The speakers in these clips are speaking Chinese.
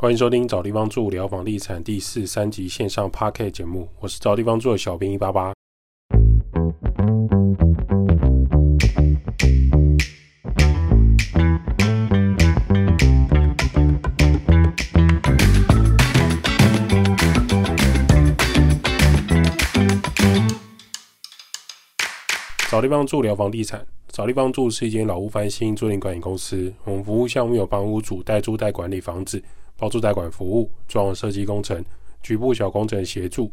欢迎收听找地方住聊房地产第四三集线上 p a r k 节目，我是找地方住的小兵一八八。找地方住聊房地产，找地方住是一间老屋翻新租赁管理公司。我们服务项目有帮屋主代租代管理房子、包住代管服务、装潢设计工程、局部小工程协助、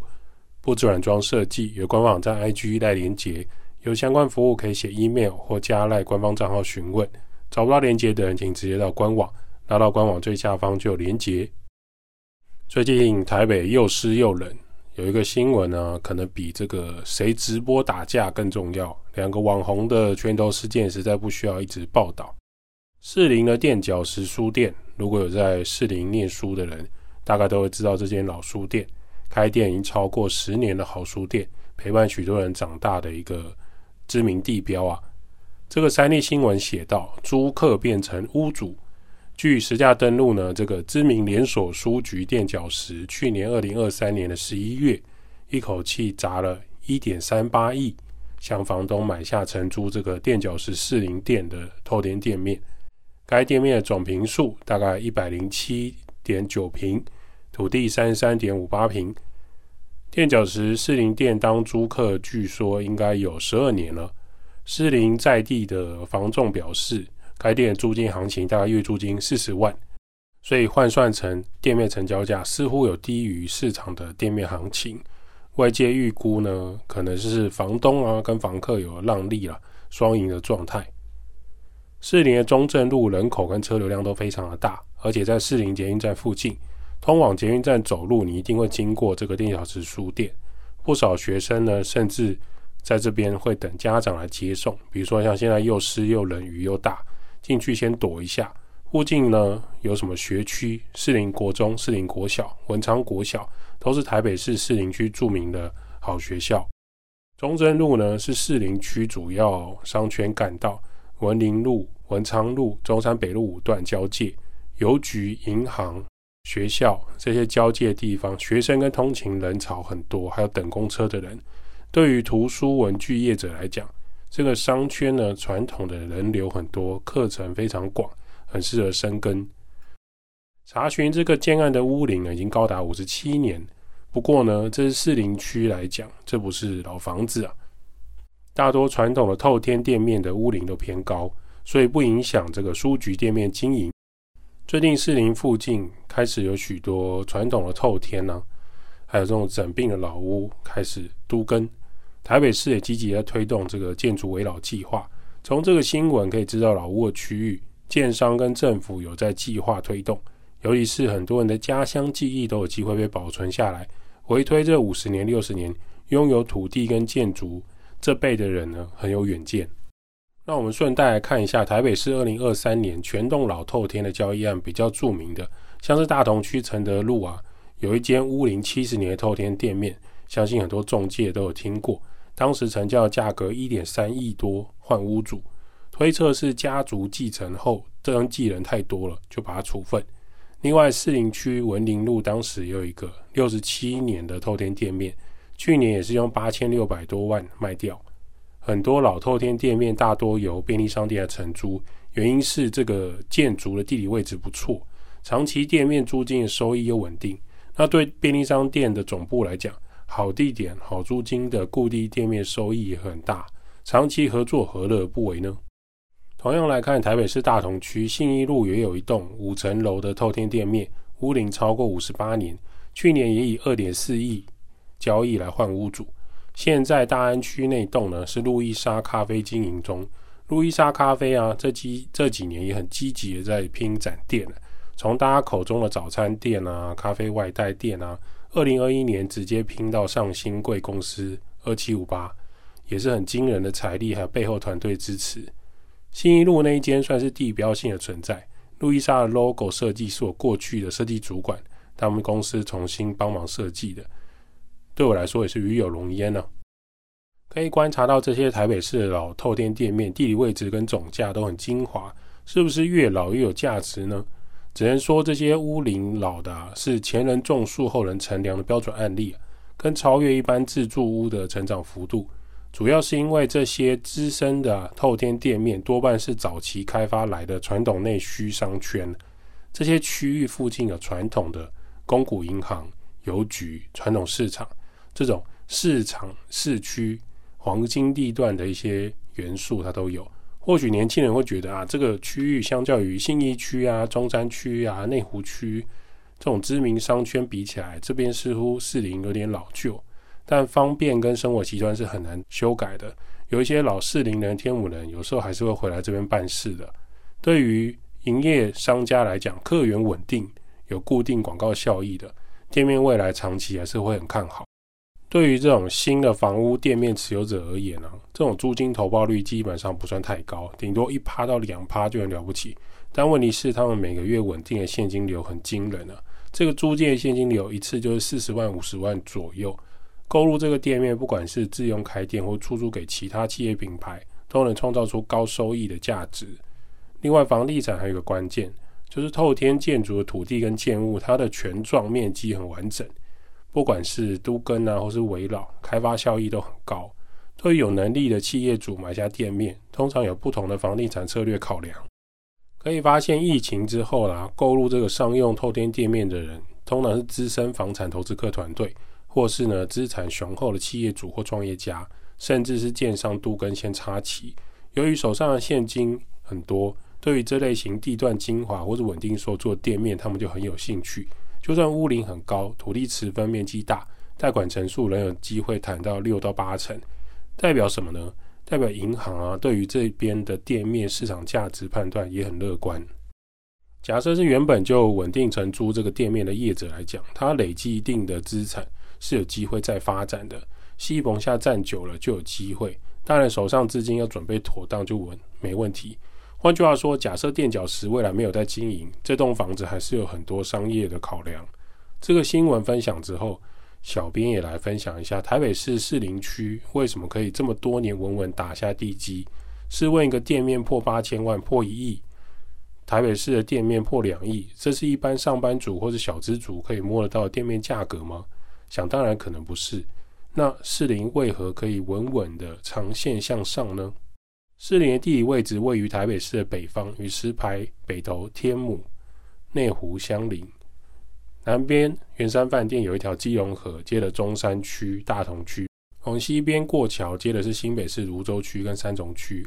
布置软装设计。有官网站 IG 赖连接，有相关服务可以写 email 或加赖官方账号询问。找不到连接的人，请直接到官网，拉到官网最下方就有连接。最近台北又湿又冷。有一个新闻呢，可能比这个谁直播打架更重要。两个网红的拳头事件实在不需要一直报道。士林的垫脚石书店，如果有在士林念书的人，大概都会知道这间老书店，开店已经超过十年的好书店，陪伴许多人长大的一个知名地标啊。这个三立新闻写道，租客变成屋主。据实价登录呢，这个知名连锁书局垫脚石，去年二零二三年的十一月，一口气砸了一点三八亿，向房东买下承租这个垫脚石士林店的透天店面。该店面的总平数大概一百零七点九平，土地三十三点五八平。垫脚石四零店当租客，据说应该有十二年了。四零在地的房仲表示。该店租金行情大概月租金四十万，所以换算成店面成交价似乎有低于市场的店面行情。外界预估呢，可能是房东啊跟房客有让利了，双赢的状态。士林的中正路人口跟车流量都非常的大，而且在士林捷运站附近，通往捷运站走路你一定会经过这个电小时书店。不少学生呢，甚至在这边会等家长来接送。比如说像现在又湿又冷，雨又大。进去先躲一下，附近呢有什么学区？士林国中、士林国小、文昌国小都是台北市士林区著名的好学校。中正路呢是士林区主要商圈干道，文林路、文昌路、中山北路五段交界，邮局、银行、学校这些交界地方，学生跟通勤人潮很多，还有等公车的人。对于图书文具业者来讲，这个商圈呢，传统的人流很多，课程非常广，很适合生根。查询这个建案的屋龄呢，已经高达五十七年。不过呢，这是士林区来讲，这不是老房子啊。大多传统的透天店面的屋龄都偏高，所以不影响这个书局店面经营。最近士林附近开始有许多传统的透天呢，还有这种整并的老屋开始都根。台北市也积极在推动这个建筑围老计划。从这个新闻可以知道，老屋的区域建商跟政府有在计划推动，尤其是很多人的家乡记忆都有机会被保存下来。回推这五十年、六十年，拥有土地跟建筑这辈的人呢，很有远见。那我们顺带来看一下台北市二零二三年全栋老透天的交易案，比较著名的，像是大同区承德路啊，有一间屋龄七十年的透天店面，相信很多中介都有听过。当时成交价格一点三亿多，换屋主，推测是家族继承后登记人太多了，就把它处分。另外，士林区文林路当时有一个六十七年的透天店面，去年也是用八千六百多万卖掉。很多老透天店面大多由便利商店来承租，原因是这个建筑的地理位置不错，长期店面租金的收益又稳定。那对便利商店的总部来讲，好地点、好租金的固定店面收益也很大，长期合作何乐而不为呢？同样来看，台北市大同区信义路也有一栋五层楼的透天店面，屋龄超过五十八年，去年也以二点四亿交易来换屋主。现在大安区那栋呢是路易莎咖啡经营中，路易莎咖啡啊，这几这几年也很积极的在拼展店从大家口中的早餐店啊、咖啡外带店啊。二零二一年直接拼到上新贵公司二七五八，也是很惊人的财力，还有背后团队支持。新一路那一间算是地标性的存在。路易莎的 logo 设计是我过去的设计主管，他们公司重新帮忙设计的，对我来说也是与有荣焉呢。可以观察到这些台北市的老透天店面，地理位置跟总价都很精华，是不是越老越有价值呢？只能说这些屋龄老的是前人种树后人乘凉的标准案例，跟超越一般自住屋的成长幅度，主要是因为这些资深的透天店面多半是早期开发来的传统内需商圈，这些区域附近有传统的公股银行、邮局、传统市场这种市场市区黄金地段的一些元素，它都有。或许年轻人会觉得啊，这个区域相较于信义区啊、中山区啊、内湖区这种知名商圈比起来，这边似乎适龄有点老旧，但方便跟生活习惯是很难修改的。有一些老适龄人、天母人，有时候还是会回来这边办事的。对于营业商家来讲，客源稳定、有固定广告效益的店面，未来长期还是会很看好。对于这种新的房屋店面持有者而言呢，这种租金投报率基本上不算太高，顶多一趴到两趴就很了不起。但问题是，他们每个月稳定的现金流很惊人啊！这个租借现金流一次就是四十万、五十万左右。购入这个店面，不管是自用开店或出租给其他企业品牌，都能创造出高收益的价值。另外，房地产还有一个关键，就是透天建筑的土地跟建物，它的全幢面积很完整。不管是都根啊，或是围绕，开发效益都很高。对于有能力的企业主买下店面，通常有不同的房地产策略考量。可以发现，疫情之后啦，购入这个商用透天店面的人，通常是资深房产投资客团队，或是呢资产雄厚的企业主或创业家，甚至是建商都根先插旗。由于手上的现金很多，对于这类型地段精华或者稳定所做店面，他们就很有兴趣。就算屋龄很高，土地持分面积大，贷款成数仍有机会谈到六到八成，代表什么呢？代表银行啊，对于这边的店面市场价值判断也很乐观。假设是原本就稳定承租这个店面的业者来讲，他累积一定的资产是有机会再发展的。西棚下站久了就有机会，当然手上资金要准备妥当就稳没问题。换句话说，假设垫脚石未来没有在经营，这栋房子还是有很多商业的考量。这个新闻分享之后，小编也来分享一下台北市士林区为什么可以这么多年稳稳打下地基。试问一个店面破八千万、破一亿，台北市的店面破两亿，这是一般上班族或者小资族可以摸得到的店面价格吗？想当然可能不是。那士林为何可以稳稳的长线向上呢？士林的地理位置位于台北市的北方，与石牌、北投、天母、内湖相邻。南边圆山饭店有一条基隆河，接了中山区、大同区；往西边过桥，接的是新北市芦洲区跟三重区。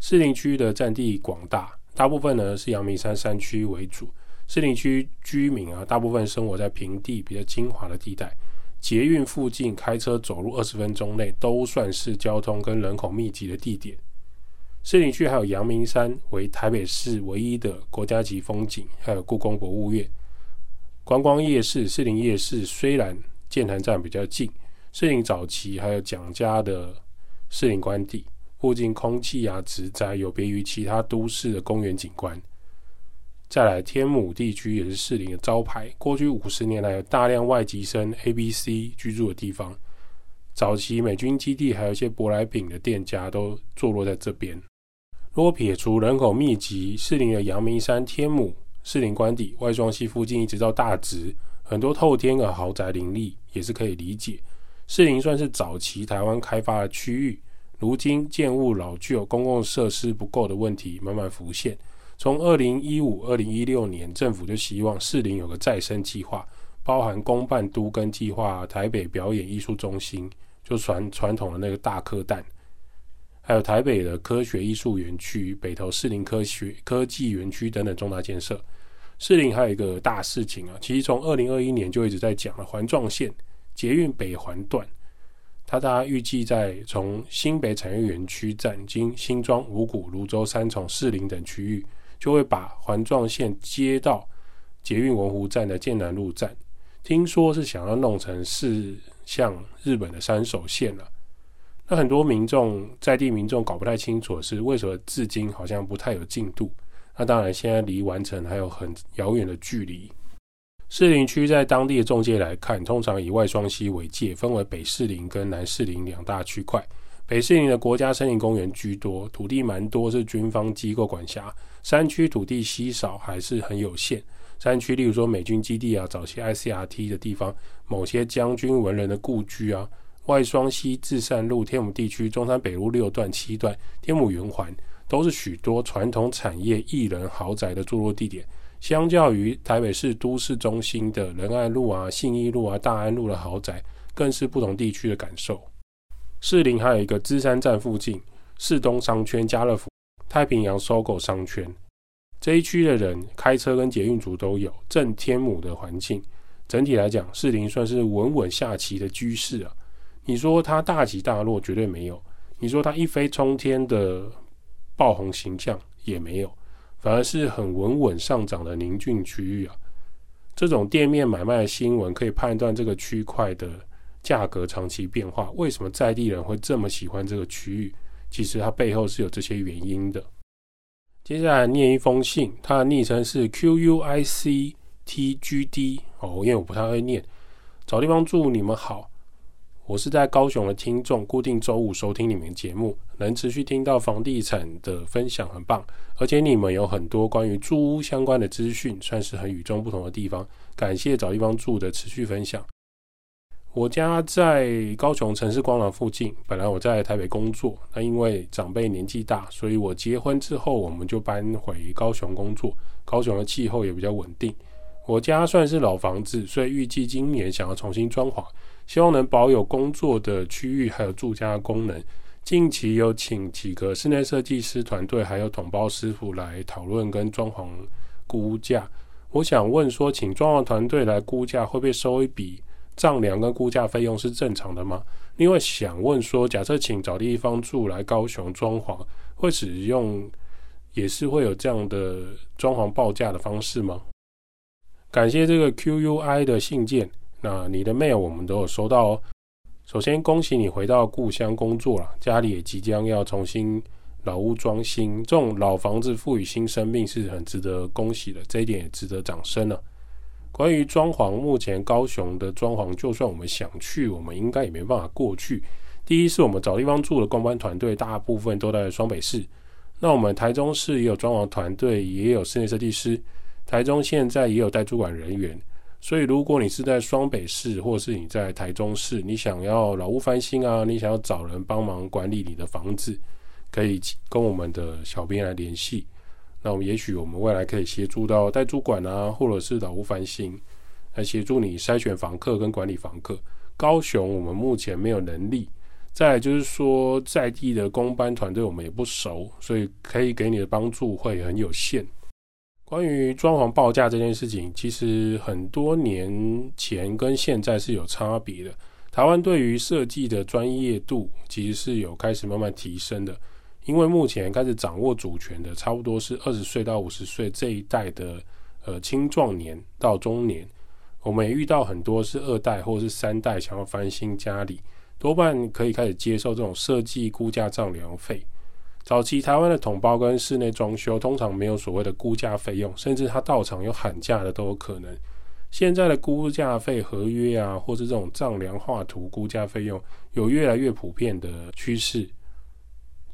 士林区的占地广大，大部分呢是阳明山山区为主。士林区居民啊，大部分生活在平地比较精华的地带。捷运附近开车走路二十分钟内，都算是交通跟人口密集的地点。士林区还有阳明山为台北市唯一的国家级风景，还有故宫博物院、观光夜市。士林夜市虽然建潭站比较近，士林早期还有蒋家的士林官邸，附近空气啊、植栽有别于其他都市的公园景观。再来天母地区也是士林的招牌，过去五十年来有大量外籍生 A、B、C 居住的地方。早期美军基地还有一些舶来品的店家都坐落在这边。若撇除人口密集，士林的阳明山、天母、士林官邸、外双溪附近，一直到大直，很多透天的豪宅林立，也是可以理解。士林算是早期台湾开发的区域，如今建物老旧、公共设施不够的问题慢慢浮现。从二零一五、二零一六年，政府就希望士林有个再生计划，包含公办都更计划、台北表演艺术中心，就传传统的那个大科蛋。还有台北的科学艺术园区、北投士林科学科技园区等等重大建设。士林还有一个大事情啊，其实从二零二一年就一直在讲了，环状线捷运北环段，它大家预计在从新北产业园区站经新庄、五股、泸州、三重、士林等区域，就会把环状线接到捷运文湖站的剑南路站。听说是想要弄成是像日本的三手线了。那很多民众在地民众搞不太清楚是为什么至今好像不太有进度。那当然现在离完成还有很遥远的距离。士林区在当地的中介来看，通常以外双溪为界，分为北士林跟南士林两大区块。北士林的国家森林公园居多，土地蛮多，是军方机构管辖。山区土地稀少，还是很有限。山区，例如说美军基地啊，早期 ICRT 的地方，某些将军文人的故居啊，外双溪至善路、天母地区、中山北路六段、七段、天母圆环，都是许多传统产业艺人豪宅的坐落地点。相较于台北市都市中心的仁爱路啊、信义路啊、大安路的豪宅，更是不同地区的感受。士林还有一个芝山站附近，士东商圈、家乐福、太平洋收购商圈这一区的人开车跟捷运族都有，正天母的环境，整体来讲，士林算是稳稳下棋的居士啊。你说它大起大落，绝对没有；你说它一飞冲天的爆红形象也没有，反而是很稳稳上涨的宁静区域啊。这种店面买卖的新闻可以判断这个区块的。价格长期变化，为什么在地人会这么喜欢这个区域？其实它背后是有这些原因的。接下来念一封信，它的昵称是 Q U I C T G D 哦，因为我不太会念。找地方住，你们好，我是在高雄的听众，固定周五收听你们节目，能持续听到房地产的分享很棒，而且你们有很多关于住屋相关的资讯，算是很与众不同的地方。感谢找地方住的持续分享。我家在高雄城市光廊附近。本来我在台北工作，那因为长辈年纪大，所以我结婚之后我们就搬回高雄工作。高雄的气候也比较稳定。我家算是老房子，所以预计今年想要重新装潢，希望能保有工作的区域还有住家的功能。近期有请几个室内设计师团队还有统包师傅来讨论跟装潢估价。我想问说，请装潢团队来估价会不会收一笔？丈量跟估价费用是正常的吗？另外想问说，假设请找地方住来高雄装潢，会使用也是会有这样的装潢报价的方式吗？感谢这个 Q U I 的信件，那你的 mail 我们都有收到哦。首先恭喜你回到故乡工作了，家里也即将要重新老屋装新，这种老房子赋予新生命是很值得恭喜的，这一点也值得掌声了。关于装潢，目前高雄的装潢，就算我们想去，我们应该也没办法过去。第一是我们找地方住的公关团队，大部分都在双北市。那我们台中市也有装潢团队，也有室内设计师。台中现在也有带主管人员。所以如果你是在双北市，或是你在台中市，你想要老屋翻新啊，你想要找人帮忙管理你的房子，可以跟我们的小编来联系。那我们也许我们未来可以协助到代租管啊，或者是老屋翻新，来协助你筛选房客跟管理房客。高雄我们目前没有能力，再就是说在地的公班团队我们也不熟，所以可以给你的帮助会很有限。关于装潢报价这件事情，其实很多年前跟现在是有差别的。台湾对于设计的专业度其实是有开始慢慢提升的。因为目前开始掌握主权的，差不多是二十岁到五十岁这一代的呃青壮年到中年，我们也遇到很多是二代或者是三代想要翻新家里，多半可以开始接受这种设计估价丈量费。早期台湾的统包跟室内装修通常没有所谓的估价费用，甚至他到场有喊价的都有可能。现在的估价费合约啊，或是这种丈量画图估价费用，有越来越普遍的趋势。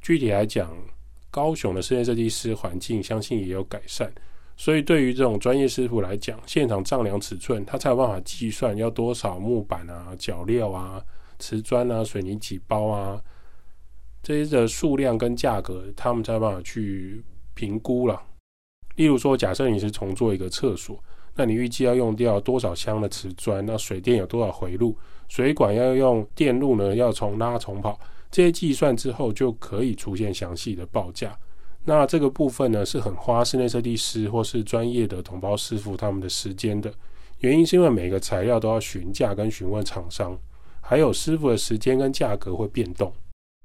具体来讲，高雄的室内设计师环境相信也有改善，所以对于这种专业师傅来讲，现场丈量尺寸，他才有办法计算要多少木板啊、脚料啊、瓷砖啊、水泥几包啊这些的数量跟价格，他们才有办法去评估了。例如说，假设你是重做一个厕所，那你预计要用掉多少箱的瓷砖？那水电有多少回路？水管要用电路呢？要重拉重跑？这些计算之后，就可以出现详细的报价。那这个部分呢，是很花室内设计师或是专业的同胞师傅他们的时间的。原因是因为每个材料都要询价跟询问厂商，还有师傅的时间跟价格会变动。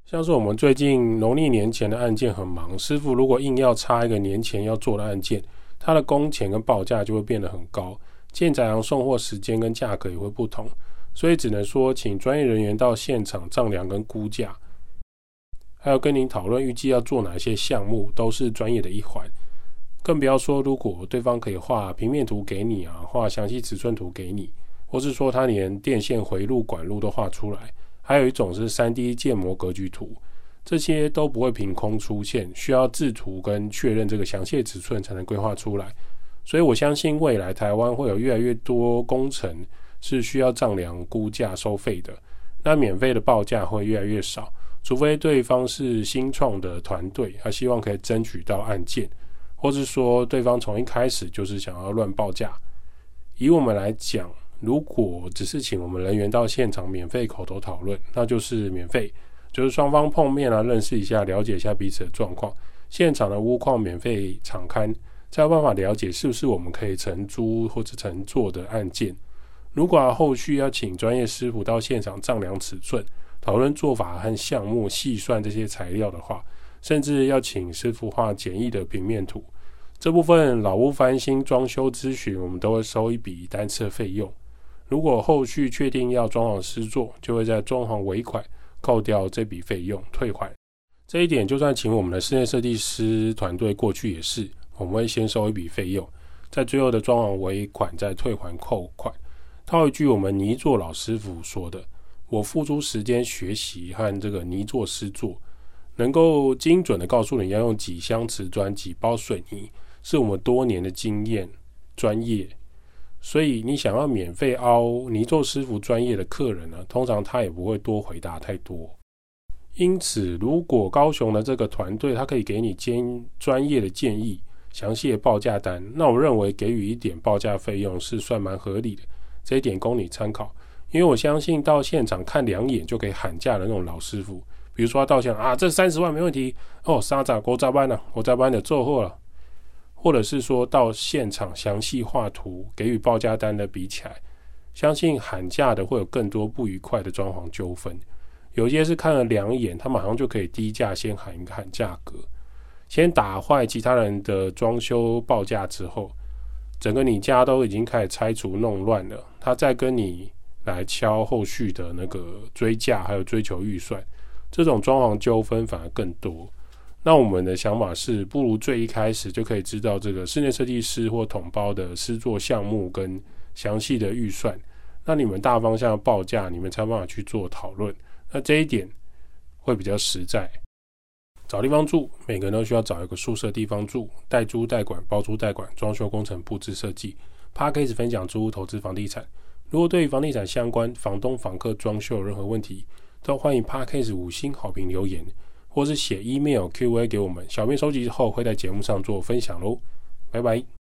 像是我们最近农历年前的案件很忙，师傅如果硬要插一个年前要做的案件，他的工钱跟报价就会变得很高，建材行送货时间跟价格也会不同。所以只能说，请专业人员到现场丈量跟估价，还有跟您讨论预计要做哪些项目，都是专业的一环。更不要说，如果对方可以画平面图给你啊，画详细尺寸图给你，或是说他连电线回路管路都画出来，还有一种是三 D 建模格局图，这些都不会凭空出现，需要制图跟确认这个详细尺寸才能规划出来。所以我相信未来台湾会有越来越多工程是需要丈量估价收费的，那免费的报价会越来越少，除非对方是新创的团队，他希望可以争取到案件，或是说对方从一开始就是想要乱报价。以我们来讲。如果只是请我们人员到现场免费口头讨论，那就是免费，就是双方碰面啊，认识一下，了解一下彼此的状况。现场的屋况免费敞开，才有办法了解是不是我们可以承租或者承做的案件。如果后续要请专业师傅到现场丈量尺寸、讨论做法和项目、细算这些材料的话，甚至要请师傅画简易的平面图，这部分老屋翻新装修咨询，我们都会收一笔单次费用。如果后续确定要装潢施作，就会在装潢尾款扣掉这笔费用退还。这一点就算请我们的室内设计师团队过去也是，我们会先收一笔费用，在最后的装潢尾款再退还扣款。套一句我们泥作老师傅说的：“我付出时间学习和这个泥作施作，能够精准的告诉你要用几箱瓷砖、几包水泥，是我们多年的经验专业。”所以你想要免费凹泥做师傅专业的客人呢，通常他也不会多回答太多。因此，如果高雄的这个团队他可以给你兼专业的建议、详细的报价单，那我认为给予一点报价费用是算蛮合理的。这一点供你参考，因为我相信到现场看两眼就可以喊价的那种老师傅，比如说他到现场啊，这三十万没问题哦，沙掌国扎班了，国扎班的做货了。或者是说到现场详细画图给予报价单的比起来，相信喊价的会有更多不愉快的装潢纠纷。有些是看了两眼，他马上就可以低价先喊一喊价格，先打坏其他人的装修报价之后，整个你家都已经开始拆除弄乱了，他再跟你来敲后续的那个追价，还有追求预算，这种装潢纠纷反而更多。那我们的想法是，不如最一开始就可以知道这个室内设计师或统包的施作项目跟详细的预算，那你们大方向报价，你们才有办法去做讨论。那这一点会比较实在。找地方住，每个人都需要找一个宿舍地方住，代租代管、包租代管、装修工程、布置设计。p a 始分享租屋投资房地产。如果对于房地产相关、房东、房客装修有任何问题，都欢迎 p a 始五星好评留言。或是写 email Q&A 给我们，小编收集之后会在节目上做分享喽，拜拜。